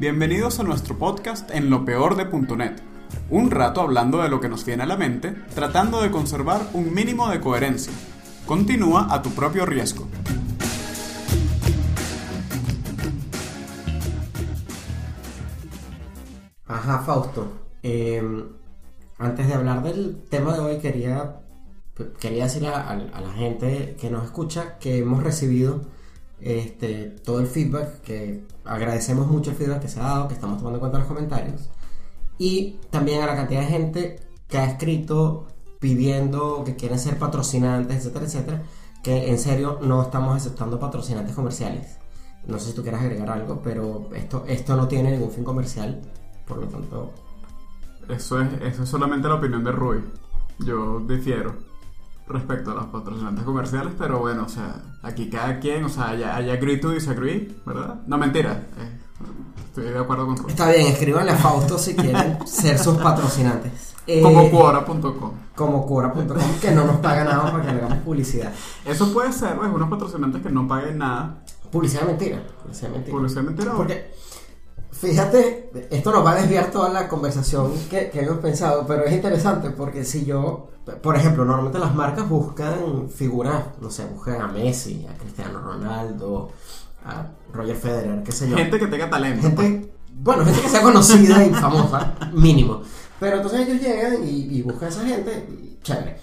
Bienvenidos a nuestro podcast en lo peor de .net. Un rato hablando de lo que nos viene a la mente, tratando de conservar un mínimo de coherencia. Continúa a tu propio riesgo. Ajá, Fausto. Eh, antes de hablar del tema de hoy, quería, quería decirle a, a la gente que nos escucha que hemos recibido este, todo el feedback, que agradecemos mucho el feedback que se ha dado, que estamos tomando en cuenta los comentarios. Y también a la cantidad de gente que ha escrito pidiendo que quieren ser patrocinantes, etcétera, etcétera, que en serio no estamos aceptando patrocinantes comerciales. No sé si tú quieras agregar algo, pero esto, esto no tiene ningún fin comercial, por lo tanto... Eso es, eso es solamente la opinión de Rui. Yo difiero respecto a los patrocinantes comerciales, pero bueno, o sea, aquí cada quien, o sea, hay, hay agree to disagree, ¿verdad? No, mentira. Eh, estoy de acuerdo con. Está bien, escríbanle a Fausto si quieren ser sus patrocinantes. Eh, Como Quora.com. como Quora.com, que no nos paga nada para que le hagamos publicidad. Eso puede ser, pues, unos patrocinantes que no paguen nada. Publicidad mentira. Publicidad mentira. Publicidad mentira. Porque, fíjate, esto nos va a desviar toda la conversación que, que hemos pensado, pero es interesante porque si yo, por ejemplo, normalmente las marcas buscan figuras, no sé, buscan a Messi, a Cristiano Ronaldo, a Roger Federer, qué sé yo. Gente que tenga talento. pues. Gente, bueno, gente que sea conocida y famosa, mínimo. Pero entonces ellos llegan y, y buscan a esa gente, y chévere.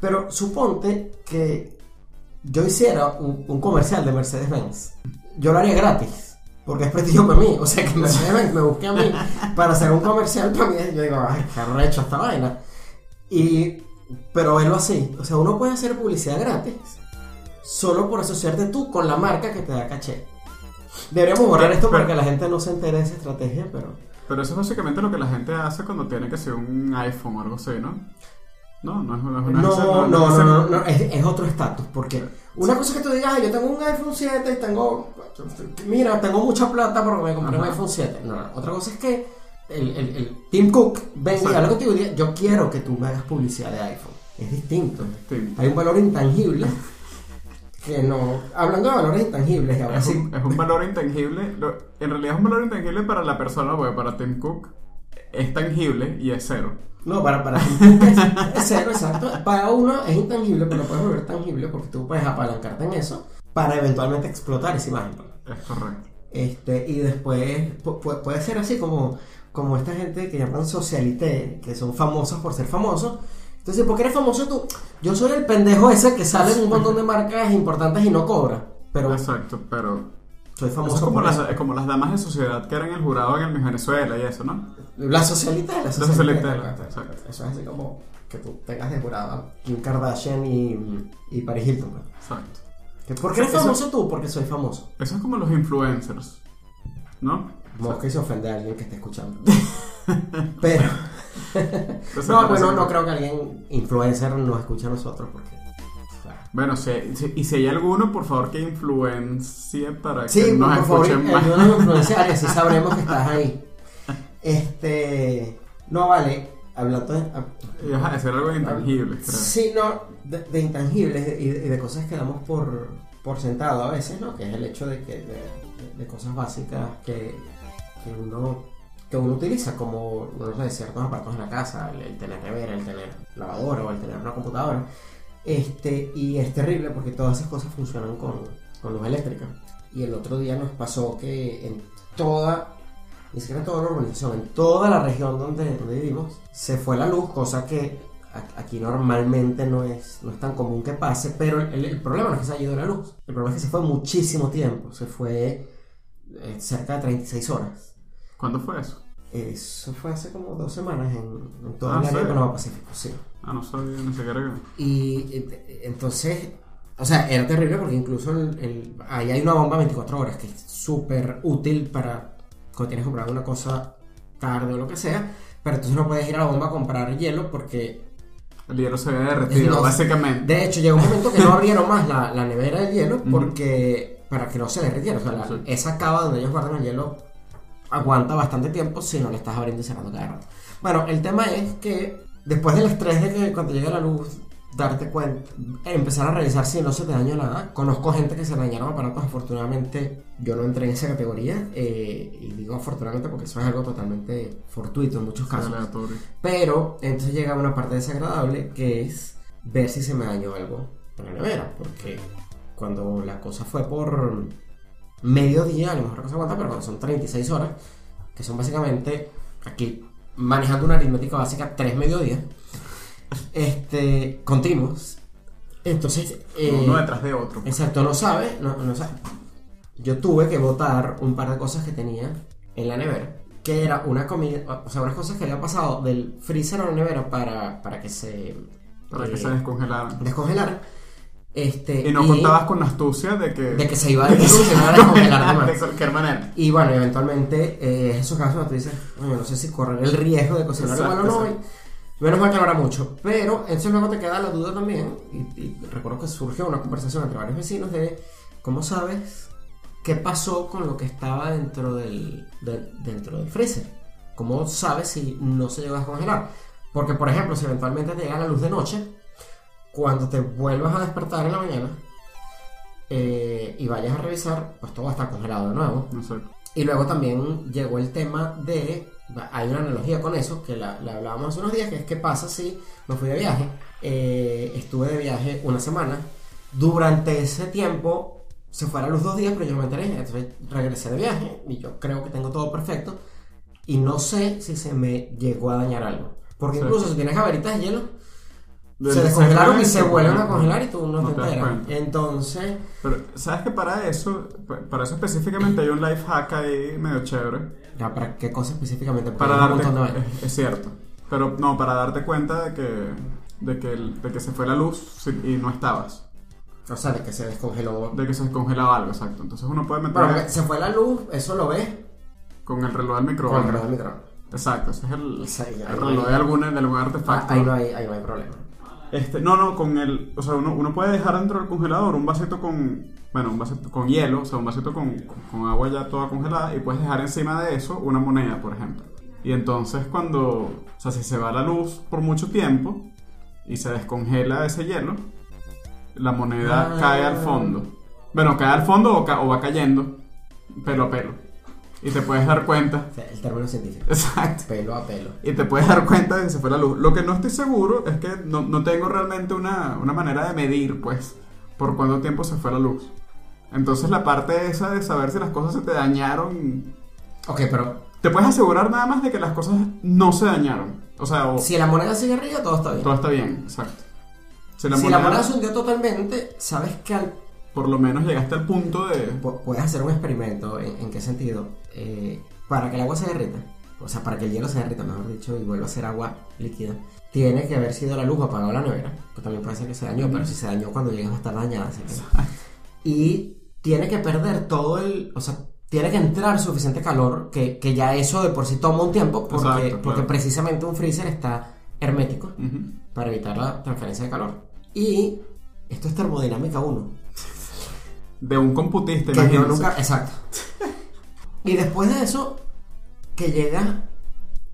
Pero suponte que yo hiciera un, un comercial de Mercedes-Benz. Yo lo haría gratis, porque es prestigio para mí. O sea, que Mercedes-Benz me busque a mí para hacer un comercial para mí. Yo digo, ay, qué arrecho esta vaina. Y, pero verlo así. O sea, uno puede hacer publicidad gratis solo por asociarte tú con la marca que te da caché. Deberíamos borrar esto para que la gente no se entere de esa estrategia, pero... Pero eso es básicamente lo que la gente hace cuando tiene que ser un iPhone o algo así, ¿no? No, no es una... No, no, no, no, no, no, es, es otro estatus, porque una cosa es que tú digas, "Ay, yo tengo un iPhone 7 y tengo, mira, tengo mucha plata porque me compré un iPhone 7. No, no, otra cosa es que el, el, el Tim Cook venga habla contigo y diga, yo quiero que tú me hagas publicidad de iPhone. Es distinto. distinto. Hay un valor intangible que no... Hablando de valores intangibles, ahora Es sí... un, es un valor intangible. En realidad es un valor intangible para la persona, porque para Tim Cook es tangible y es cero. No, para, para Tim Cook es, es cero, exacto. Para uno es intangible, pero lo puedes volver tangible porque tú puedes apalancarte en eso para eventualmente explotar esa imagen. Es correcto. Este, y después pu- pu- puede ser así como, como esta gente que llaman socialité, que son famosos por ser famosos. Entonces, ¿por qué eres famoso tú? Yo soy el pendejo ese que sale en un montón de marcas importantes y no cobra. Pero Exacto, pero... soy famoso es como por las, eso. es como las damas de sociedad que eran el jurado en el Miss Venezuela y eso, ¿no? La socialité, la socialité, socialité. exacto. Eso es así como que tú tengas de jurado a Kim Kardashian y, y Paris Hilton. pues. Exacto. ¿Por qué eres famoso tú? Porque soy famoso. Eso es como los influencers, ¿no? Mosca y se ofende a alguien que esté escuchando. Pero... Entonces, No, bueno, sí. no creo que alguien influencer nos escuche a nosotros porque. Bueno, si- y si hay alguno, por favor, que influencie para que Sí, nos por favor, escuchen más. ayúdanos a influenciar y así sabremos que estás ahí. Este. No, vale. Hablando de. Y vas a decir algo intangible, creo. Sí, no, de, de intangibles y de, y de cosas que damos por, por sentado a veces, ¿no? Que es el hecho de que. de, de- cosas básicas que, que uno. que uno utiliza, como, no sé, ciertos aparatos en la casa, el, el tener nevera, el tener lavadora o el tener una computadora. Este, y es terrible porque todas esas cosas funcionan con, con luz eléctrica. Y el otro día nos pasó que en toda, ni siquiera en toda la urbanización, en toda la región donde, donde vivimos, se fue la luz, cosa que aquí normalmente no es, no es tan común que pase, pero el, el problema no es que se haya ido la luz, el problema es que se fue muchísimo tiempo, se fue eh, cerca de 36 horas. ¿Cuándo fue eso? Eso fue hace como dos semanas en, en toda Ah, el área de Panamá Pacífico, sí. Ah, no sabía ni siquiera que... Y eh, entonces, o sea, era terrible porque incluso el, el- ahí hay una bomba 24 horas que es súper útil para cuando tienes que comprar una cosa tarde o lo que sea, pero entonces no puedes ir a la bomba a comprar hielo porque, El hielo se había derretido, No, básicamente. de hecho, llegó un momento que no abrieron más la, la nevera del hielo porque, para que no se derritiera, o sea, la- Sí. esa cava donde ellos guardan el hielo aguanta bastante tiempo si no le estás abriendo y cerrando cada rato. Bueno, el tema es que después del estrés de que cuando llega la luz darte cuenta, empezar a revisar si no se te dañó nada. Conozco gente que se dañaron aparatos, afortunadamente yo no entré en esa categoría, eh, y digo afortunadamente porque eso es algo totalmente fortuito en muchos casos. Aleatorio. Pero entonces llega una parte desagradable que es ver si se me dañó algo en la nevera, porque cuando la cosa fue por mediodía, a lo mejor la cosa aguanta, pero cuando son 36 horas, que son básicamente aquí manejando una aritmética básica, tres mediodías, este, continuos. Entonces, eh, Uno detrás de otro. Exacto, no sabe, no, no sabe. Yo tuve que botar un par de cosas que tenía en la nevera. Que era una comida, o sea, unas cosas que había pasado del freezer a la nevera para, para que se Para que eh, se descongelaran. descongelaran. Este, Y no contabas con la astucia de que. de que se iba a iba a descongelar de cualquier manera. Y bueno, eventualmente, eh, esos casos donde tú dices, "Oye, no sé si correr el riesgo de cocinar igual o no. y Menos mal que no era mucho. Pero entonces luego te queda la duda también. Y, y recuerdo que surgió una conversación entre varios vecinos de cómo sabes qué pasó con lo que estaba dentro del, de- dentro del freezer. ¿Cómo sabes si no se llegó a descongelar? Porque, por ejemplo, si eventualmente te llega la luz de noche, cuando te vuelvas a despertar en la mañana eh, y vayas a revisar, pues todo va a estar congelado de nuevo. Sé. Y luego también llegó el tema de. Hay una analogía con eso, que la, la hablábamos hace unos días, que es qué pasa si me fui de viaje. eh, estuve de viaje una semana. Durante ese tiempo se fue la luz dos días, pero yo no me enteré. Entonces regresé de viaje y yo creo que tengo todo perfecto. Y no sé si se me llegó a dañar algo. Porque Sí. incluso si tienes gaveritas de hielo, Se descongelaron y se vuelven a congelar y tú no, no te enteras. Entonces, Pero, ¿sabes que para eso, pa- para eso específicamente hay un life hack ahí medio chévere? ya, ¿para qué cosa específicamente? Porque Para darte, de es, es cierto. Pero no, para darte cuenta de que, de que, de que se fue la luz y no estabas. O sea, de que se descongeló. De que se descongelaba algo, exacto. Entonces uno puede meter Bueno, se fue la luz, eso lo ves con el reloj del con el microondas. reloj del microondas. Exacto, ese es el, Sí, el reloj hay- de, alguna, de algún Ah, artefacto. ahí, no hay, ahí no hay problema. Este, no, no, con el. O sea, uno, uno puede dejar dentro del congelador un vasito con. Bueno, un vasito con hielo, o sea, un vasito con, con, con agua ya toda congelada, y puedes dejar encima de eso una moneda, por ejemplo. Y entonces, cuando. O sea, si se va la luz por mucho tiempo y se descongela ese hielo, la moneda Ah. cae al fondo. Bueno, cae al fondo o, ca- o va cayendo pelo a pelo. Y te puedes dar cuenta. O sea, el término científico. Exacto. Pelo a pelo. Y te puedes dar cuenta de que se fue la luz. Lo que no estoy seguro es que no, no tengo realmente una, una manera de medir, pues, por cuánto tiempo se fue la luz. Entonces la parte esa de saber si las cosas se te dañaron, Ok, pero te puedes asegurar nada más de que las cosas no se dañaron. O sea, o- si la moneda sigue arriba, todo está bien. todo está bien, exacto. Si la si moneda, la moneda se hundió totalmente, sabes que al- por lo menos llegaste al punto de... pu- puedes hacer un experimento. ¿En, en qué sentido? Eh, para que el agua se derrita, o sea, para que el hielo se derrita, mejor dicho, y vuelva a ser agua líquida, tiene que haber sido la luz o apagado la nevera, que también puede ser que se dañó, pero si se dañó cuando llegas va a estar dañada, así que... Y tiene que perder todo el... O sea, tiene que entrar suficiente calor, que, que ya eso de por sí toma un tiempo, porque, Exacto, claro. porque precisamente un freezer está hermético para evitar la transferencia de calor. Y esto es termodinámica 1. De un computista, Que yo imagínense. nunca. Exacto. Y después de eso, que llega,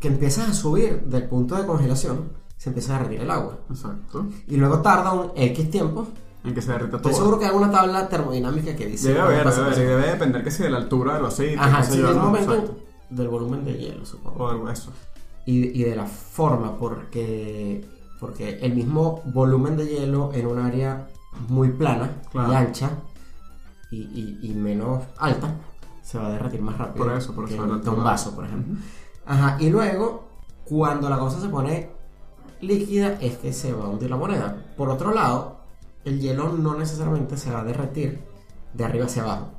que empiezas a subir del punto de congelación, se empieza a derretir el agua. Exacto. Y luego tarda un X tiempo. En que se derrita todo. Estoy seguro que hay una tabla termodinámica que dice. Debe haber, debe, haber, y debe depender que si de la altura de los aceites, Ajá, sí, ¿no? momento del volumen de hielo, supongo. O eso. y, y de la forma, porque, porque el mismo volumen de hielo en un área muy plana Claro. y ancha y, y- y menos alta se va a derretir más rápido Por eso, por que eso, un- vaso, por ejemplo. Ajá, y luego, cuando la cosa se pone líquida, es que se va a hundir la moneda. Por otro lado, el hielo no necesariamente se va a derretir de arriba hacia abajo.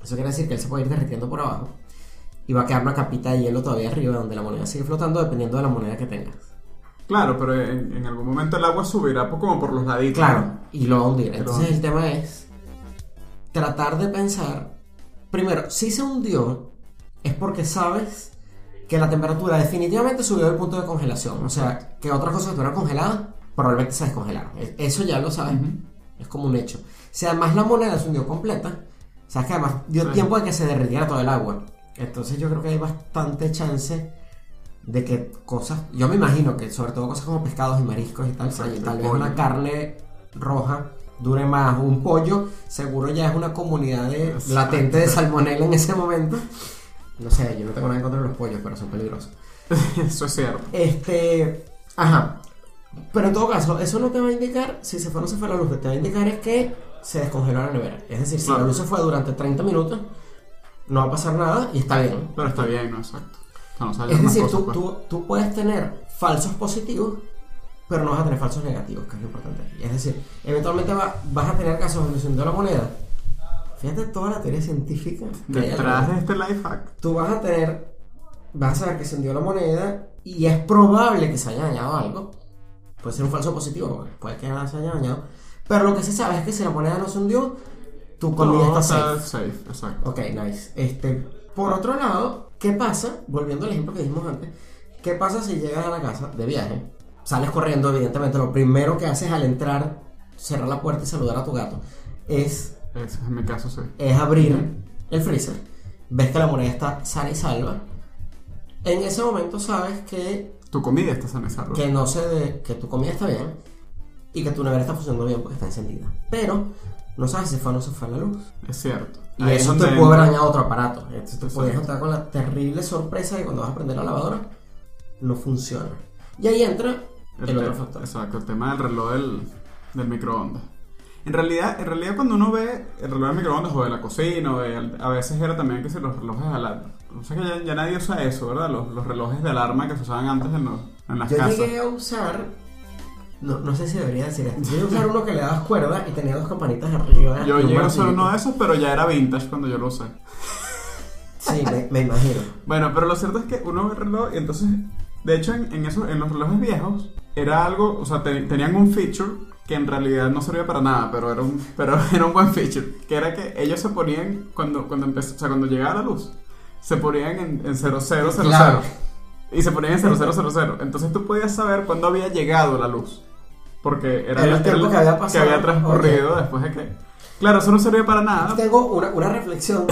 Eso quiere decir que él se puede ir derritiendo por abajo y va a quedar una capita de hielo todavía arriba donde la moneda sigue flotando dependiendo de la moneda que tengas. Claro, pero en, en algún momento el agua subirá como por los laditos. Claro, y lo va a hundir. Entonces el tema es tratar de pensar, primero, si se hundió es porque sabes que la temperatura definitivamente subió del punto de congelación. O sea, que otras cosas que estuvieran congeladas probablemente se descongelaron. E- Eso ya lo sabes. Es como un hecho. Si además la moneda se hundió completa, sabes que además dio Sí. tiempo de que se derritiera todo el agua. Entonces yo creo que hay bastante chance de que cosas, yo me imagino que sobre todo cosas como pescados y mariscos y tal, Exacto, tal vez una carne roja dure más, un pollo seguro ya es una comunidad de latente de salmonela en ese momento. No sé, yo no tengo nada en contra de los pollos, pero son peligrosos. Eso es cierto. Este, ajá. Pero en todo caso, eso no te va a indicar si se fue o no se fue la luz. Lo que te va a indicar es que se descongeló la nevera. Es decir, si Claro. la luz se fue durante 30 minutos, no va a pasar nada y está bien. Pero está bien, ¿no? Exacto. No Es decir, cosas, tú, pues. tú, tú puedes tener falsos positivos, pero no vas a tener falsos negativos, que es lo importante aquí. Es decir, eventualmente va- vas a tener casos donde se hundió la moneda. Fíjate toda la teoría científica. Detrás de este life hack. Tú vas a tener, vas a saber que se hundió la moneda y es probable que se haya dañado algo. Puede ser un falso positivo, puede que nada se haya dañado. Pero lo que se sabe es que si la moneda no se hundió, tu comida Todo está safe. safe, exacto. Ok, nice. Este, por otro lado, ¿qué pasa? Volviendo al ejemplo que dijimos antes, ¿qué pasa si llegas a la casa de viaje? Sales corriendo, evidentemente, lo primero que haces al entrar, cerrar la puerta y saludar a tu gato, es, Ese es en mi caso, sí. es abrir el freezer, ves que la moneda está sana y salva. En ese momento sabes que, Tu comida está sana y salva. que no se de- que tu comida está bien y que tu nevera está funcionando bien porque está encendida. Pero no sabes si fue o no se fue la luz. Es cierto. Y Ahí es eso te puede haber dañado otro aparato. Entonces te puedes encontrar con la terrible sorpresa de cuando vas a prender la lavadora no funciona. Y ahí entra el, te- factor. Exacto, el tema del reloj del, del microondas. En realidad, en realidad cuando uno ve el reloj del microondas o de la cocina, o de- a veces era también que si los relojes de alarma. O sea que ya, ya nadie usa eso, ¿verdad? Los, los relojes de alarma que se usaban antes en, los- en las Yo casas. llegué a usar, no, no sé si debería decir esto, yo llegué a usar uno que le dabas cuerda y tenía dos campanitas arriba. Yo llegué a usar uno de esos, pero ya era vintage cuando yo lo usé. Sí, me, me imagino. Bueno, pero lo cierto es que uno ve el reloj y entonces, de hecho, en, en, eso, en los relojes viejos era algo, o sea, te- tenían un feature que en realidad no servía para nada, pero era un, pero era un buen feature, que era que ellos se ponían, cuando, cuando empezó, o sea, cuando llegaba la luz, se ponían en, en 0000 Claro. y se ponían en 0000. Entonces tú podías saber cuándo había llegado la luz, porque era Era el tiempo que había pasado. que había transcurrido después de que... Claro, eso no servía para nada. Tengo una, una reflexión.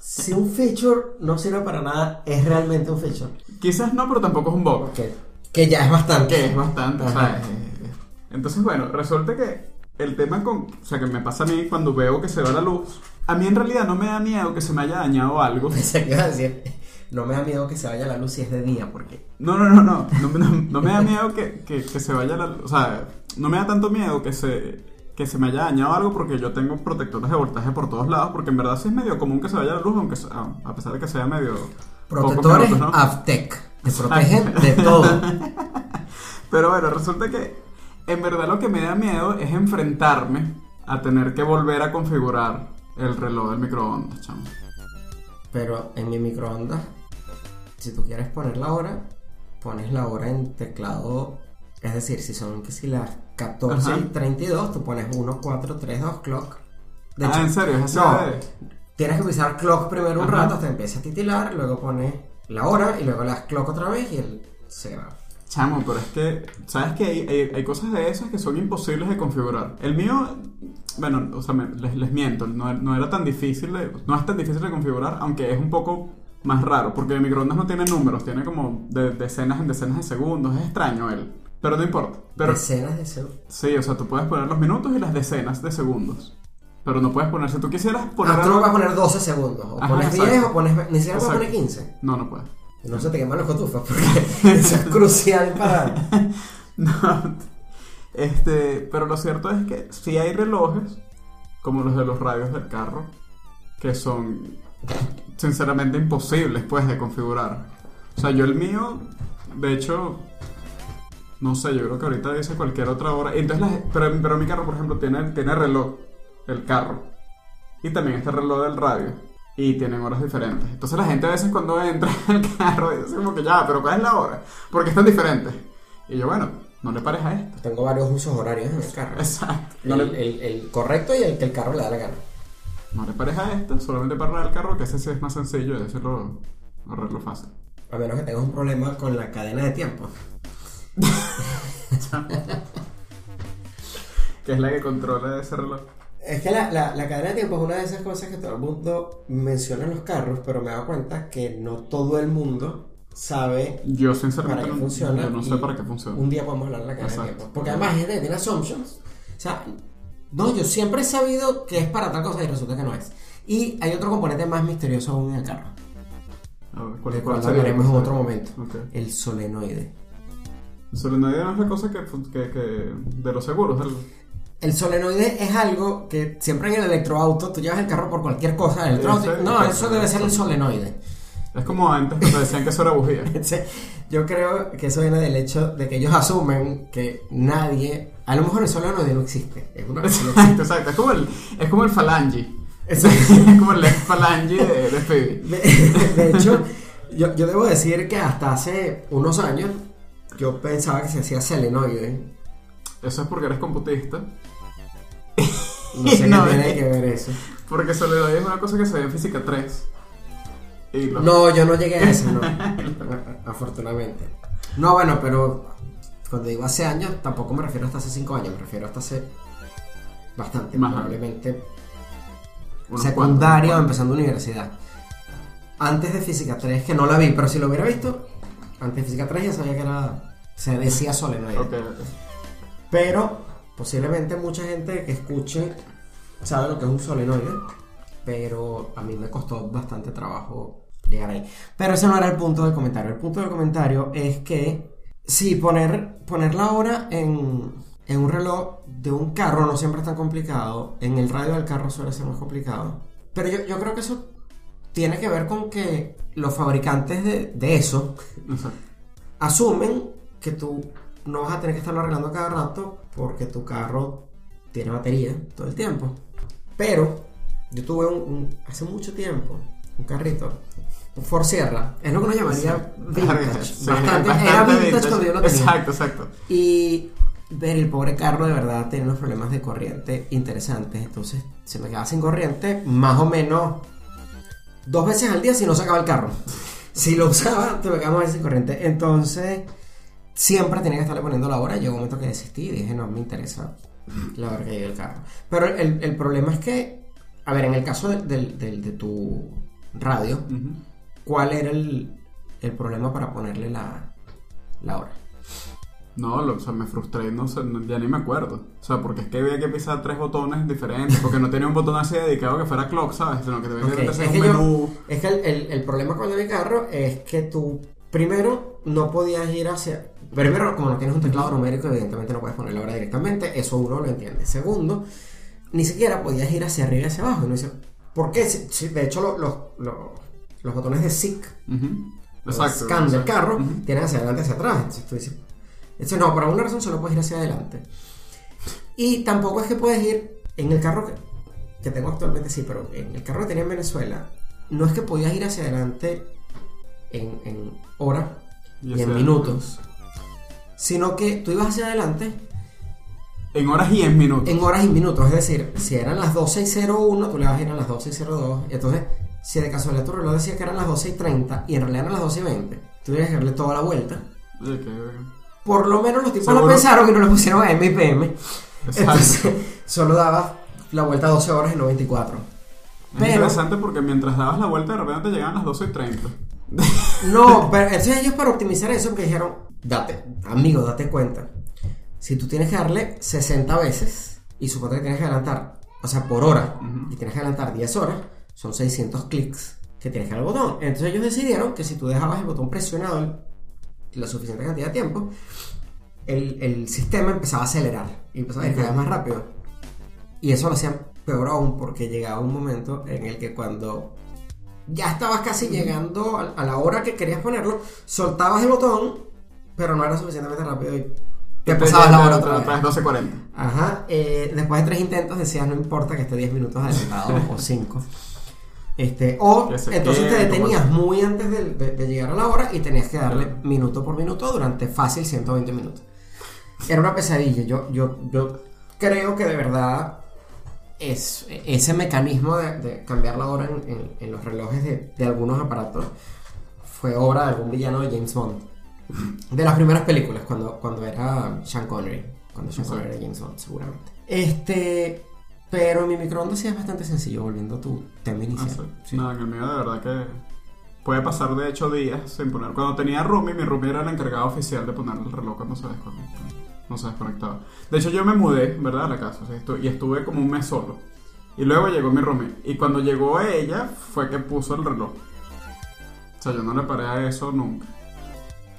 Si un feature no sirve para nada, es realmente un feature. Quizás no, pero tampoco es un bug. Que, que ya es bastante. Que es bastante, sea, eh, Entonces, bueno, resulta que el tema con. O sea, que me pasa a mí cuando veo que se va la luz. A mí en realidad no me da miedo que se me haya dañado algo. Pensé que iba a decir, no me da miedo que se vaya la luz si es de día, porque No, no, no, no. No, no- no me da miedo que, que- que se vaya la luz. O sea, no me da tanto miedo que se, que se me haya dañado algo porque yo tengo protectores de voltaje por todos lados. Porque en verdad sí es medio común que se vaya la luz, aunque a pesar de que sea medio. Protectores ¿no? Avtec te protegen de todo. Pero bueno, resulta que en verdad lo que me da miedo es enfrentarme a tener que volver a configurar el reloj del microondas, chamo. Pero en mi microondas, si tú quieres poner la hora, pones la hora en teclado. Es decir, si son que si las 14 y Ajá. 32, tú pones 1, 4, 3, 2, clock. De ah, hecho, ¿en serio? ¿Es no. Tienes que utilizar clock primero un Ajá. rato hasta que empiece a titilar, luego pones la hora y luego las clock otra vez y él se graba. Chamo, pero es que, ¿sabes que hay, hay, hay cosas de esas que son imposibles de configurar? El mío, bueno, o sea, me- les, les miento, no, no era tan difícil de, no es tan difícil de configurar, aunque es un poco más raro, porque el microondas no tiene números, tiene como de decenas en decenas de segundos, es extraño él, pero no importa. Pero Decenas de segundos. Sí, o sea, tú puedes poner los minutos y las decenas de segundos. Pero no puedes poner, si tú quisieras poner... Ah, tú no a poner 12 segundos. O Ajá, pones exacto. 10 o pones. Ni siquiera puedes poner 15. No, no puedes. No se te queman los cotufas porque eso es crucial para. No. Este, pero lo cierto es que sí hay relojes, como los de los radios del carro, que son sinceramente imposibles, pues, de configurar. O sea, yo el mío, de hecho, no sé, yo creo que ahorita dice cualquier otra hora. Entonces, las- pero, pero mi carro, por ejemplo, tiene, tiene reloj, el carro. Y también este reloj del radio. Y tienen horas diferentes. Entonces la gente a veces cuando entra al carro dice como que ya, pero ¿cuál es la hora? Porque están diferentes. Y yo, bueno, no le pares a esto. Tengo varios usos horarios en el carro. Exacto. No El, le, el- el correcto y el que el carro le da la gana. no le pares a esto, solamente para el carro, que ese sí es más sencillo y ese lo, lo fácil. A menos que tengas un problema con la cadena de tiempo. Que es la que controla ese reloj. Es que la, la- la cadena de tiempo es una de esas cosas que todo el mundo menciona en los carros, pero me he dado cuenta que no todo el mundo sabe Yo sinceramente para qué funciona. yo no sé para qué funciona. Un día podemos hablar de la de Exacto. tiempo. Porque además es de tiene assumptions. O sea, no, yo siempre he sabido que es para tal cosa y resulta que no es. Y hay otro componente más misterioso aún en el carro. A ver, ¿cuál, De cuál hablaremos en otro momento. Ok. El solenoide. El solenoide no es la cosa que, que, que de los seguros. el- El solenoide es algo que siempre en el electroauto, tú llevas el carro por cualquier cosa. El electroauto- no, eso debe ser el solenoide. es como antes cuando decían que eso era bujía. Yo creo que eso viene del hecho de que ellos asumen que nadie. A lo mejor el solenoide no existe. Es una no Exacto, exacto. Es como el, es como el falange. es como el falange de, de Phoebe. De, de hecho, yo, yo debo decir que hasta hace unos años yo pensaba que se hacía selenoide. Eso es porque eres computista. No sé No, qué tiene eh. que ver eso. Porque solenoide es una cosa que se ve en física 3. Y los- No, yo no llegué a eso, no. Afortunadamente. No, bueno, pero cuando digo hace años, tampoco me refiero hasta hace 5 años, me refiero hasta hace bastante, Más probablemente unos secundaria o empezando universidad. Antes de Física 3, que no la vi, pero si lo hubiera visto, antes de Física 3 ya sabía que era. Se decía solenoide. Ok, ok. Pero posiblemente mucha gente que escuche sabe lo que es un solenoide, pero a mí me costó bastante trabajo llegar ahí. Pero ese no era el punto del comentario. El punto del comentario es que si poner, poner la hora en, en un reloj de un carro no siempre es tan complicado, en el radio del carro suele ser más complicado. Pero yo, yo creo que eso tiene que ver con que los fabricantes de, de eso asumen que tú no vas a tener que estarlo arreglando cada rato porque tu carro tiene batería todo el tiempo. Pero yo tuve un, un- hace mucho tiempo un carrito, un Ford Sierra, es lo que uno llamaría vintage. Sí, bastante, bastante era vintage, vintage. cuando yo lo tenía. Exacto, exacto. Y ver el pobre carro de verdad tenía unos problemas de corriente interesantes. Entonces se me quedaba sin corriente más o menos dos veces al día si no sacaba el carro. Si lo usaba, te me quedaba más sin corriente. Entonces siempre tenía que estarle poniendo la hora. Llegó un momento que desistí y dije, no me interesa la hora que llegue el carro. Pero el, el problema es que, a ver, en el caso del- del- de tu radio. ¿cuál era el, el problema para ponerle la, la hora? No, lo- o sea, me frustré, no sé, no- ya ni me acuerdo. O sea, porque es que había que pisar tres botones diferentes, porque no tenía un botón así dedicado que fuera clock, ¿sabes? Sino que te Ok, que es hacer un que yo- menú. Es que el, el- el problema con el de carro es que tú, primero, no podías ir hacia. Primero, como no tienes un teclado numérico, evidentemente no puedes poner la hora directamente, eso uno lo entiende. Segundo, ni siquiera podías ir hacia arriba y hacia abajo. Y uno dice, ¿por qué? De hecho, lo- lo- lo- los botones de SIC, Ujú. los Exacto. scan del carro, Ujú. tienen hacia adelante y hacia atrás. Entonces tú dices, entonces, no, por alguna razón solo puedes ir hacia adelante. Y tampoco es que puedes ir en el carro que, que tengo actualmente, sí, pero en el carro que tenía en Venezuela, no es que podías ir hacia adelante en, en hora y, hacia- en minutos, sino que tú ibas hacia adelante En horas y en minutos. en horas y minutos. Es decir, si eran las 12.01, tú le vas a ir a las 12.02. Y entonces, si de casualidad tu reloj decía que eran las 12.30 y en realidad eran las 12.20, tú tienes que darle toda la vuelta. Que- Por lo menos los tipos Seguro. lo pensaron y no le pusieron a MPM. Exacto. Entonces, solo dabas la vuelta 12 horas y no 24. Es Pero, interesante porque mientras dabas la vuelta de repente te llegaban las 12 y 30. No, pero entonces ellos para optimizar eso que dijeron, date, amigo, date cuenta. Si tú tienes que darle 60 veces y suponte que tienes que adelantar, o sea, por hora, Ujú. y tienes que adelantar 10 horas, son 600 clics que tienes que dar al botón. Entonces ellos decidieron que si tú dejabas el botón presionado la suficiente cantidad de tiempo, el, el sistema empezaba a acelerar y empezaba a ir cada vez más rápido. Y eso lo hacían peor aún porque llegaba un momento en el que cuando ya estabas casi llegando a, a la hora que querías ponerlo, soltabas el botón, pero no era suficientemente rápido y te pasabas la hora otra vez. vez. 12.40. Ajá, eh, después de tres intentos decías no importa que esté 10 minutos adelantado o 5. Este, o entonces te detenías muy antes de, de- de llegar a la hora y tenías que darle minuto por minuto durante fácil 120 minutos. Era una pesadilla. Yo, yo, yo creo que de verdad es, ese mecanismo de, de cambiar la hora en, en- en los relojes de, de algunos aparatos fue obra de algún villano de James Bond. De las primeras películas, cuando, cuando era Sean Connery. Cuando Sean Connery era James Bond, seguramente. Este. Pero mi microondas sí es bastante sencillo, volviendo a tu tema Ah, inicial. sí. Sí. No, en el mío de verdad que puede pasar de hecho días sin poner. Cuando tenía roomie, mi roomie era el encargado oficial de poner el reloj cuando se desconectaba. No se desconectaba. De hecho, yo me mudé, ¿verdad? A la casa. o sea, estu- y estuve como un mes solo. Y luego llegó mi roomie. Y cuando llegó ella, fue que puso el reloj. O sea, yo no le paré a eso nunca.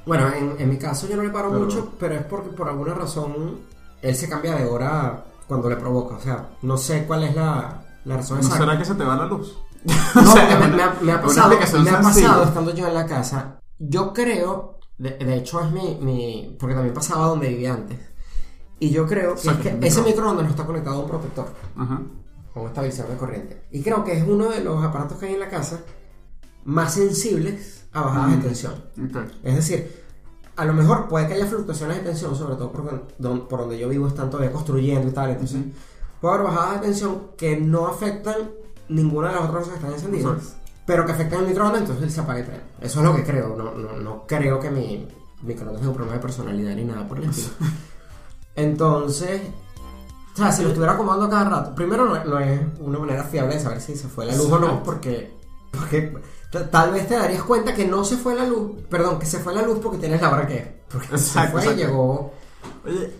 Bueno, en, en mi caso yo no le paro Pero- mucho, pero es porque por alguna razón él se cambia de hora cuando le provoca. O sea, no sé cuál es la, la razón ¿No exacta. será que se te va la luz? No, O sea, me, me ha, me ha pasado, me ha pasado estando yo en la casa. Yo creo, de, de hecho es mi, mi- porque también pasaba donde vivía antes. Y yo creo O que, sea, es que es ese microondas. no está conectado a un protector Ajá. con estabilizador de corriente. Y creo que es uno de los aparatos que hay en la casa más sensibles a bajadas Mm. de tensión. Ok. Es decir, a lo mejor puede que haya fluctuaciones de tensión, sobre todo porque don- por donde yo vivo están todavía construyendo y tal. Entonces, Ujú. puede haber bajadas de tensión que no afectan ninguna de las otras cosas que están encendidas. Pero que afectan el microondas, entonces él se apaga y prende. Eso es lo que creo. No, no, no creo que mi microondas tenga un problema de personalidad ni nada por el estilo. Entonces, o sea, si lo estuviera acomodando cada rato, primero no, no es una manera fiable de saber si se fue la luz o no, Exacto. porque, porque tal vez te darías cuenta que no se fue la luz, perdón, que se fue la luz porque tienes la hora que es. Porque se Exacto, fue y exacto. llegó. Oye,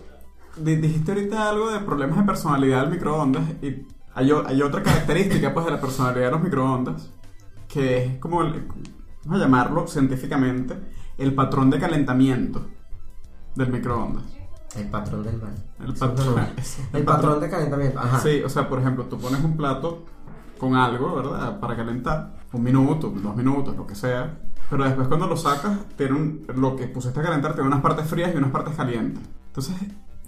di- dijiste ahorita algo de problemas de personalidad del microondas y hay, hay otra característica pues de la personalidad de los microondas que es como, el- vamos a llamarlo científicamente, el patrón de calentamiento del microondas. El patrón del mal. El patrón, normal. El patrón de calentamiento. Ajá. Sí, o sea, por ejemplo, tú pones un plato con algo, ¿verdad? Para calentar, un minuto, dos minutos, lo que sea. Pero después cuando lo sacas, tiene un- lo que pusiste a calentar tiene unas partes frías y unas partes calientes. Entonces,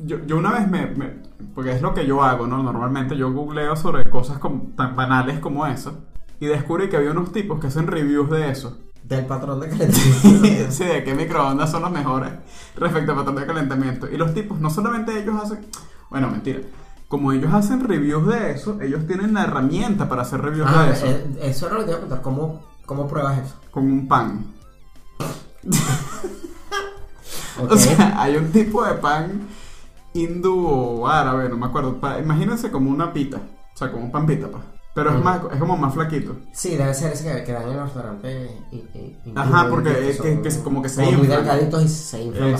yo, yo una vez me, me- Porque es lo que yo hago, ¿no? Normalmente yo googleo sobre cosas como- tan banales como eso. Y descubrí que había unos tipos que hacen reviews de eso. Del patrón de calentamiento. sí, de qué microondas son los mejores respecto al patrón de calentamiento. Y los tipos, no solamente ellos hacen. Bueno, mentira. Como ellos hacen reviews de eso, ellos tienen la herramienta para hacer reviews Ah, de eso. eh, eso era lo que te iba a contar. ¿Cómo, cómo pruebas eso? Con un pan. O sea, hay un tipo de pan hindú o árabe, no me acuerdo. Pa- imagínense como una pita. O sea, como un pan pita, pues. Pero es, más, es como más flaquito. Sí, debe ser ese que, que dan en los restaurantes. y- y- y- Ajá, porque que es que- que como que se muy inflan. delgaditos y se inflan.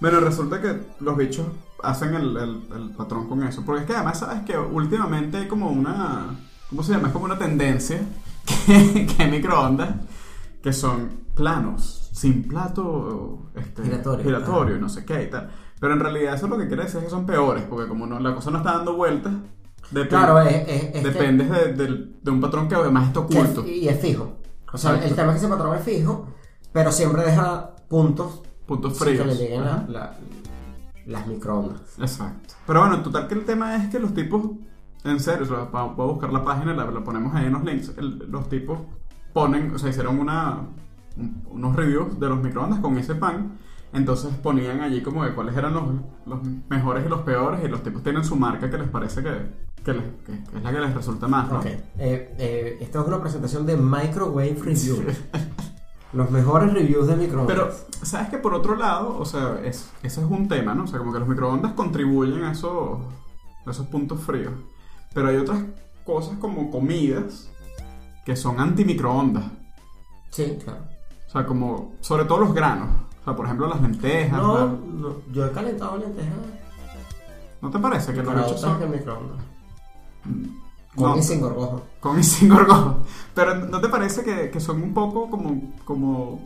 Bueno, resulta que los bichos hacen el, el- el patrón con eso. Porque es que además sabes que últimamente hay como una. ¿Cómo se llama? Es como una tendencia que, que hay microondas que son planos, sin plato este, Giratorio. giratorio y no sé qué y tal. Pero en realidad eso lo que quiere decir es que son peores, porque como no, la cosa no está dando vueltas, Claro, es, es, es que- dependes de, del- de un patrón que además está oculto. y es fijo. O sea, Exacto. el tema es que ese patrón es fijo, pero siempre deja puntos Puntos fríos. que le lleguen Ajá. la- las microondas. Exacto. Pero bueno, en total que el tema es que los tipos, en serio, o sea, voy a buscar la página, la, la ponemos ahí en los links, el- los tipos ponen, o sea, hicieron una, un- unos reviews de los microondas con ese pan, entonces ponían allí como de cuáles eran los, los mejores y los peores, y los tipos tienen su marca que les parece que, que, les- que- que es la que les resulta más, ¿no? Ok. Eh, eh, esta es una presentación de Microwave Review. Los mejores reviews de microondas. Pero, ¿sabes que por otro lado, o sea, es, ese es un tema, ¿no? O sea, como que los microondas contribuyen a esos, a esos puntos fríos. Pero hay otras cosas como comidas que son antimicroondas. Sí, claro. O sea, como, sobre todo los granos. Sea, por ejemplo, las lentejas. No, la- no, yo he calentado lentejas ¿No te parece que los otras son... que microondas. Con No, y sin gorgojo. con y sin gorgojo. Pero ¿no te parece que, que son un poco como, como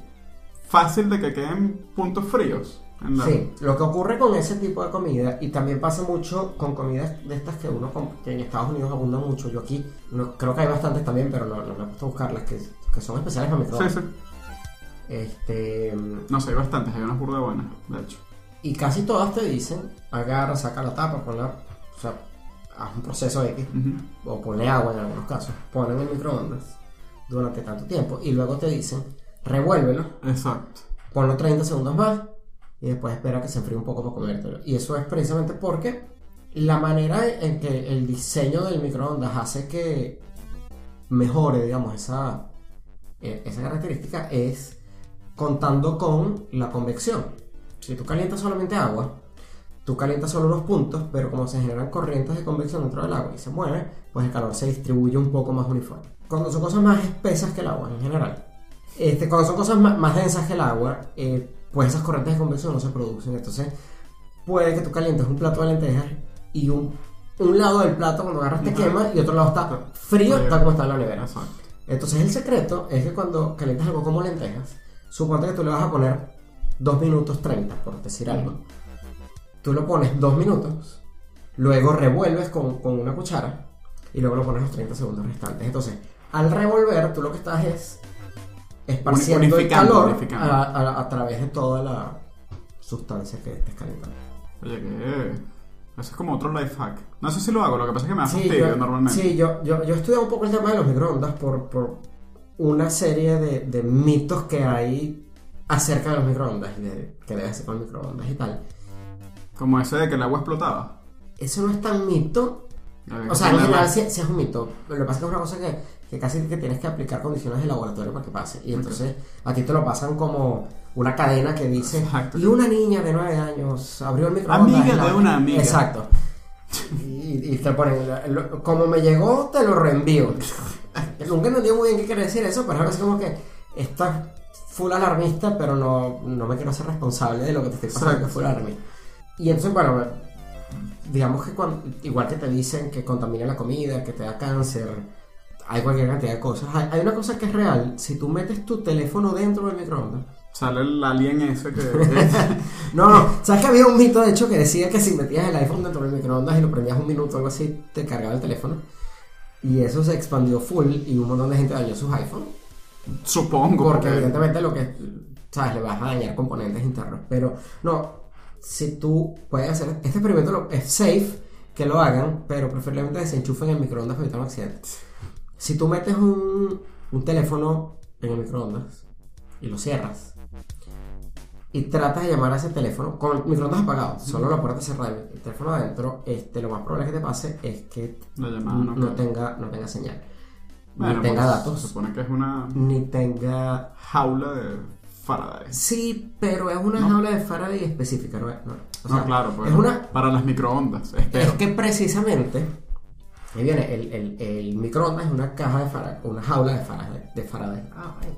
fácil de que queden puntos fríos? en la- Sí, lo que ocurre con ese tipo de comida, y también pasa mucho con comidas de estas que uno que en Estados Unidos abundan mucho. Yo aquí no, creo que hay bastantes también, pero no, no me he puesto a buscarlas, que, que son especiales para Sí, microondas. sí. Este, No sé, hay bastantes, hay unas burdas buenas, de hecho. y casi todas te dicen, agarra, saca la tapa, ponla, o sea, haz un proceso X, o ponle agua en algunos casos, ponen en el microondas durante tanto tiempo, y luego te dicen, revuélvelo, Exacto. ponlo 30 segundos más y después espera que se enfríe un poco para comértelo. Y eso es precisamente porque la manera en que el diseño del microondas hace que mejore, digamos, esa, eh, esa característica es contando con la convección. Si tú calientas solamente agua, tú calientas solo unos puntos, pero como se generan corrientes de convección dentro del agua y se mueve, pues el calor se distribuye un poco más uniforme. Cuando son cosas más espesas que el agua en general, Este, cuando son cosas más, densas que el agua, eh, pues esas corrientes de convección no se producen. Entonces, puede que tú calientes un plato de lentejas y un, un lado del plato cuando agarras te quema y otro lado está frío, tal como está en la nevera. Entonces, el secreto es que cuando calientas algo como lentejas, suponte que tú le vas a poner 2 minutos 30, por decir algo. Tú lo pones 2 minutos, luego revuelves con, con una cuchara y luego lo pones los 30 segundos restantes. Entonces, al revolver, tú lo que estás es esparciendo el calor a, a- a través de toda la sustancia que estés calentando. Oye, que. Eso es como otro life hack. No sé si lo hago, lo que pasa es que me da Sí, yo, normalmente. sí, yo, yo, yo he estudiado un poco el tema de los microondas por, por una serie de, de mitos que hay acerca de los microondas y de qué debe hacer con microondas y tal. Como ese de que el agua explotaba. Eso no es tan mito. O sea, en general sí, sí es un mito. Lo que pasa es que es una cosa que, que casi que tienes que aplicar condiciones de laboratorio para que pase. Y entonces a ti te lo pasan como una cadena que dice Exacto. y una niña de 9 años abrió el microondas. Amiga la- de una amiga. Exacto. Y, y te ponen, como me llegó, te lo reenvío. Nunca entendí muy bien qué quiere decir eso, pero es como que estás full alarmista, pero no, no me quiero hacer responsable de lo que te estoy pasando, que full alarmista. Y entonces, bueno, digamos que cuando, igual que te dicen que contamina la comida, que te da cáncer, hay cualquier cantidad de cosas. Hay, hay una cosa que es real, si tú metes tu teléfono dentro del microondas, Sale el alien ese que. no, no, sabes que había un mito de hecho que decía que si metías el iPhone dentro del microondas y lo prendías un minuto o algo así, te cargaba el teléfono. Y eso se expandió full y un montón de gente dañó sus iPhones. Supongo. Porque evidentemente lo que, sabes, le vas a dañar componentes internos. Pero no, si tú puedes hacer, este experimento lo- es safe que lo hagan, pero preferiblemente desenchufen el microondas para evitar un accidente. Si tú metes un, un teléfono en el microondas y lo cierras y tratas de llamar a ese teléfono con el microondas apagado, solo la puerta cerrada y el teléfono adentro, este, lo más probable que te pase es que La llamada no, no, tenga, no tenga señal, Bueno, ni tenga pues, datos, Se supone que es una ni tenga jaula de Faraday. Sí, pero es una ¿No? jaula de Faraday específica, ¿no? es- no, o sea, no, claro, pues. es una Para las microondas, espero. es que precisamente ahí viene el, el, el microondas es una caja de Faraday, una jaula de Faraday, de Faraday ah, vaya,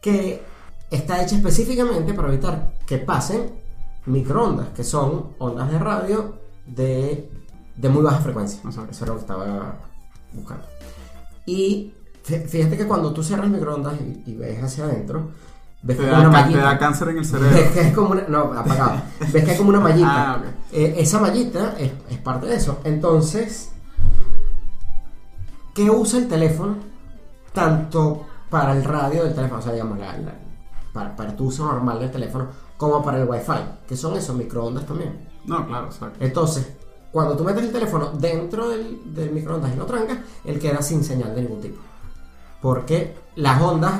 que está hecha específicamente para evitar que pasen microondas, que son ondas de radio de, de muy baja frecuencia. Eso era lo que estaba buscando. Y fí- fíjate que cuando tú cierras microondas y, y ves hacia adentro, ves Te como da, una ca- te mallita. da cáncer en el Ves cerebro. que es como una. No, apagado. Ves que hay como una mallita. Ah, ok. Eh, esa mallita es, es parte de eso. Entonces, ¿qué usa el teléfono? Tanto para el radio del teléfono, o sea, digamos, la- la- para, para tu uso normal del teléfono, como para el wifi, que son esos microondas también. No, claro, exacto. Entonces, cuando tú metes el teléfono dentro del, del microondas y lo trancas, él queda sin señal de ningún tipo. Porque las ondas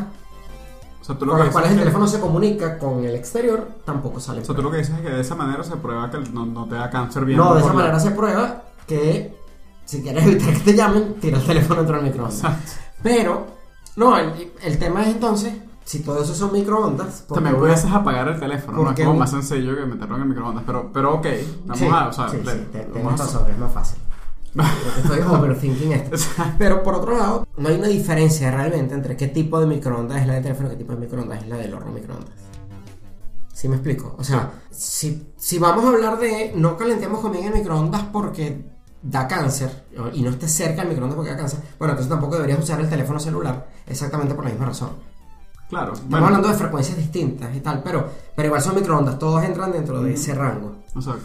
O sea, con que las cuales es el que- teléfono se comunica con el exterior tampoco salen. O sea, tú lo que dices es que de esa manera se prueba que no, no te da cáncer bien. No, de esa manera se prueba que si quieres evitar que te llamen, tira el teléfono dentro del microondas. Exacto. Pero, no, el, el tema es entonces, si todo eso son microondas, También uno- puedes apagar el teléfono, ¿no? Es como más sencillo que meterlo en el microondas. Pero, pero ok, vamos Sí, a. O sea, sí, le- sí, te- vamos tienes a- razón, es más fácil. Estoy overthinking esto. Pero por otro lado, no hay una diferencia realmente entre qué tipo de microondas es la de teléfono y qué tipo de microondas es la del horno microondas. ¿Sí me explico? O sea, si, si vamos a hablar de no calentemos comida en microondas porque da cáncer o- y no estés cerca del microondas porque da cáncer, bueno, entonces tampoco deberías usar el teléfono celular exactamente por la misma razón. Claro. Estamos hablando de frecuencias distintas y tal, pero, pero igual son microondas, todos entran dentro de ese rango. Exacto.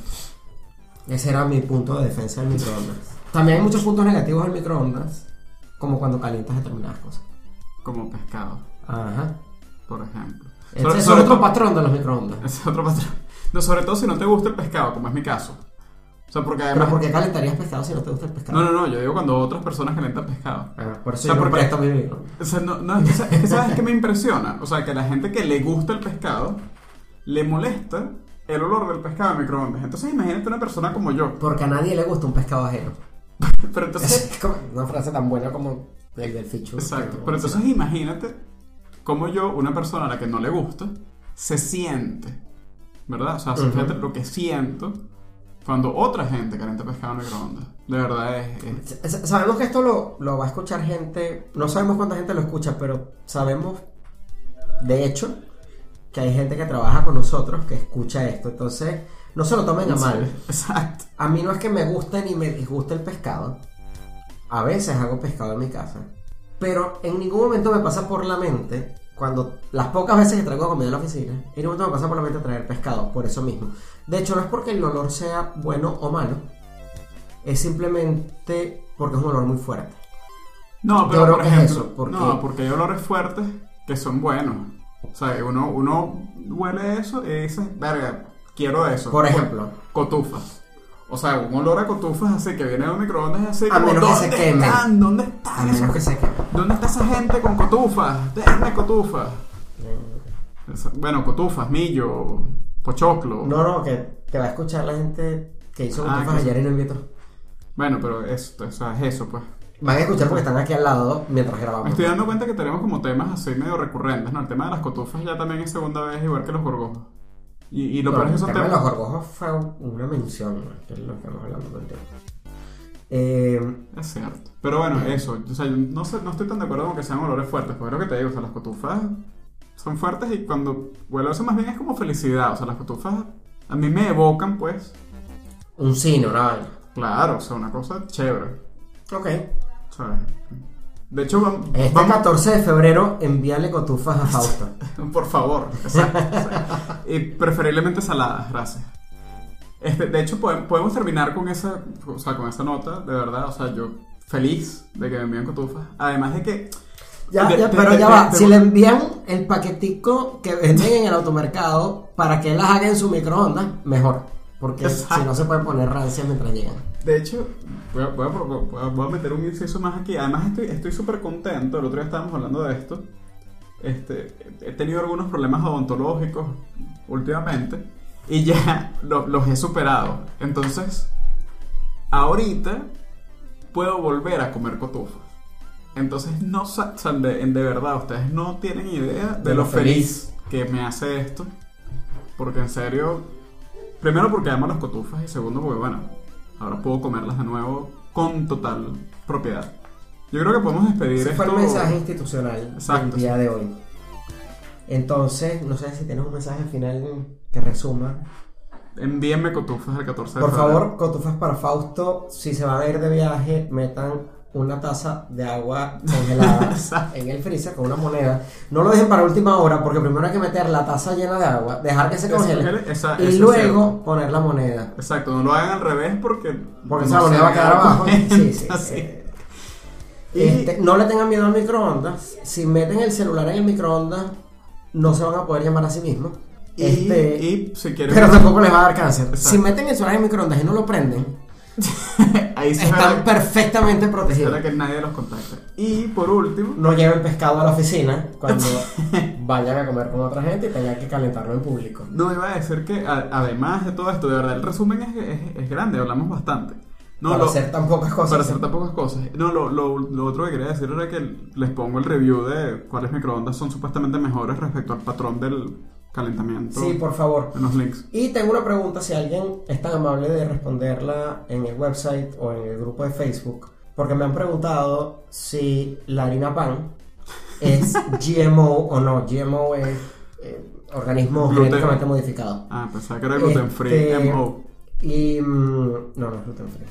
Ese era mi punto de defensa del microondas. También hay muchos puntos negativos del microondas, como cuando calientas determinadas cosas. Como pescado, Ajá. por ejemplo. Ese Sobre- es sobre otro patrón de los microondas. Ese es otro patrón. No, sobre todo si no te gusta el pescado, como es mi caso. O sea, porque Pero además. ¿por qué calentarías pescado si no te gusta el pescado? No, no, no, yo digo cuando otras personas calientan pescado. Ah, por eso O sea, yo porque- presto mi microondas. O sea, no, no, es que, sa- es que sabes que me impresiona. O sea, que la gente que le gusta el pescado le molesta el olor del pescado en microondas. Entonces, imagínate una persona como yo. Porque a nadie le gusta un pescado ajeno. Pero entonces. Es como una frase tan buena como el del fichu. Exacto. Pero entonces, imagínate cómo yo, una persona a la que no le gusta, se siente. ¿Verdad? O sea, Ujú. fíjate lo que siento cuando otra gente calienta pescado en microondas. De verdad es. es- Sabemos que esto lo, lo va a escuchar gente, no sabemos cuánta gente lo escucha, pero sabemos de hecho, que hay gente que trabaja con nosotros que escucha esto. Entonces, no se lo tomen a mal. Exacto. A mí no es que me guste ni me disguste el pescado. A veces hago pescado en mi casa. Pero en ningún momento me pasa por la mente, cuando las pocas veces que traigo comida a la oficina, en ningún momento me pasa por la mente traer pescado, por eso mismo. De hecho, no es porque el olor sea bueno o malo, es simplemente porque es un olor muy fuerte. No, pero por ejemplo, eso, porque- no, porque hay olores fuertes que son buenos. O sea, uno, uno huele eso y dice, verga, quiero eso. Por ejemplo. Cotufas. O sea, un olor a cotufas así que viene del microondas así A como, menos que se ¿dónde queme. están? ¿Dónde A están menos esos- que se queme. ¿Dónde está esa gente con cotufas? Denme cotufas. Esa- Bueno, cotufas, millo, pochoclo. No, no, que te va a escuchar la gente que hizo Ah, cotufas que ayer y no invitó. Bueno, pero esto, o sea, es eso, pues. Van a escuchar porque están aquí al lado mientras Me grabamos. estoy dando cuenta que tenemos como temas así medio recurrentes, ¿no? El tema de las cotufas ya también es segunda vez, igual que los gorgojos. Y, y lo No, peor es que son temas... los gorgojos fue una mención, ¿no? que es lo que estamos hablando todo el tiempo. Eh, Es cierto. Pero bueno, eso. O sea, yo no, sé, no estoy tan de acuerdo con que sean olores fuertes, porque es lo que te digo, o sea, las cotufas son fuertes y cuando huelo eso más bien es como felicidad. O sea, las cotufas a mí me evocan, pues, un cine, una vaina. claro, o sea, una cosa chévere. Ok. ¿Sabes? De hecho, Este vamos, 14 de febrero, envíale cotufas a Fausto. Por favor. Exacto, exacto. Y preferiblemente saladas, gracias. Este, de hecho, pode- podemos terminar con esa, o sea, con esa nota, de verdad. O sea, yo feliz de que me envíen cotufas. Además de que. Ya, de- ya, de- pero de- ya va. Si le envían el paquetico que venden en el automercado para que las haga en su microondas, mejor. Porque Exacto. si no se puede poner rancia mientras llegan. De hecho, voy a, voy a- voy a- voy a meter un inciso más aquí. Además, estoy estoy súper contento. El otro día estábamos hablando de esto. Este, he tenido algunos problemas odontológicos últimamente y ya lo- los he superado. Entonces, ahorita puedo volver a comer cotufas. Entonces, no de, de verdad, ustedes no tienen idea de, De lo lo feliz que me hace esto. Porque en serio, primero porque amo las cotufas y segundo porque, bueno, ahora puedo comerlas de nuevo con total propiedad. Yo creo que podemos despedir Ese esto. fue el mensaje institucional Exacto, del día de hoy. Entonces, no sé si tienes un mensaje final que resuma. Envíenme cotufas el 14 de Por febrero. favor, cotufas para Fausto. Si se van a ir de viaje, metan una taza de agua congelada en el freezer con una moneda. No lo dejen para última hora porque primero hay que meter la taza llena de agua, dejar que se congele esa- y luego poner la moneda. Exacto, no lo hagan al revés porque. Porque no esa moneda va a quedar abajo. Sí, sí. sí. eh, este, no le tengan miedo al microondas. Si meten el celular en el microondas, no se van a poder llamar a sí mismos. Y, Este, y si quieren. pero tampoco les va a dar cáncer. Exacto. Si meten el celular en el microondas y no lo prenden, ahí se están perfectamente protegidos. Que nadie los contacte. Y por último, No lleven pescado a la oficina cuando vayan a comer con otra gente y tengan que calentarlo en público. no iba a decir que a- además de todo esto, de verdad, el resumen es, es- es grande, hablamos bastante. No, para lo- hacer tan pocas cosas. Para hacer tan pocas cosas. No, lo, lo, lo otro que quería decir era que les pongo el review de cuáles microondas son supuestamente mejores respecto al patrón del calentamiento Sí, por favor. en los links. Y tengo una pregunta, si alguien es tan amable de responderla en el website o en el grupo de Facebook, porque me han preguntado si la harina pan es GMO o no. GMO es eh, organismo Gluten. genéticamente modificado. Ah, pensaba que era gluten free, Este, MO. Y. mm, no, no es gluten free.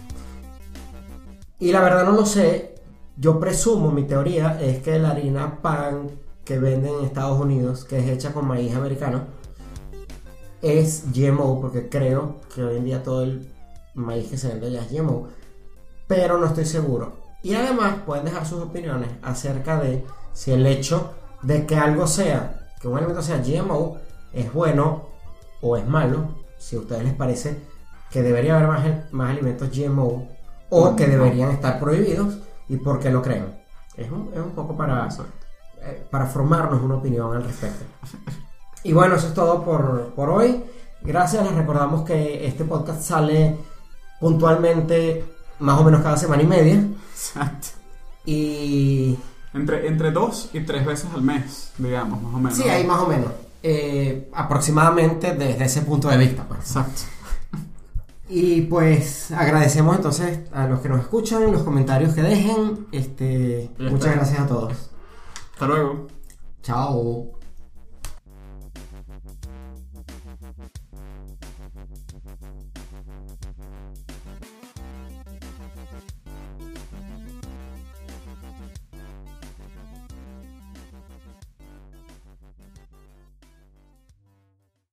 Y la verdad no lo sé. Yo presumo, mi teoría es que la harina pan que venden en Estados Unidos, que es hecha con maíz americano, es GMO, porque creo que hoy en día todo el maíz que se vende allá es GMO. Pero no estoy seguro. Y además pueden dejar sus opiniones acerca de si el hecho de que algo sea, que un alimento sea GMO, es bueno o es malo, si a ustedes les parece que debería haber más, más alimentos GMO o que deberían estar prohibidos y por qué lo creen. Es un, es un poco para. Eh, para formarnos una opinión al respecto. Y bueno, eso es todo por, por hoy. Gracias, les recordamos que este podcast sale puntualmente más o menos cada semana y media. Exacto. Y Entre, entre dos y tres veces al mes, digamos, más o menos. sí, ahí más o menos. Eh, aproximadamente desde ese punto de vista. Pues. Exacto. Y pues agradecemos entonces a los que nos escuchan, los comentarios que dejen. Este, muchas gracias a todos. Hasta luego. Chao.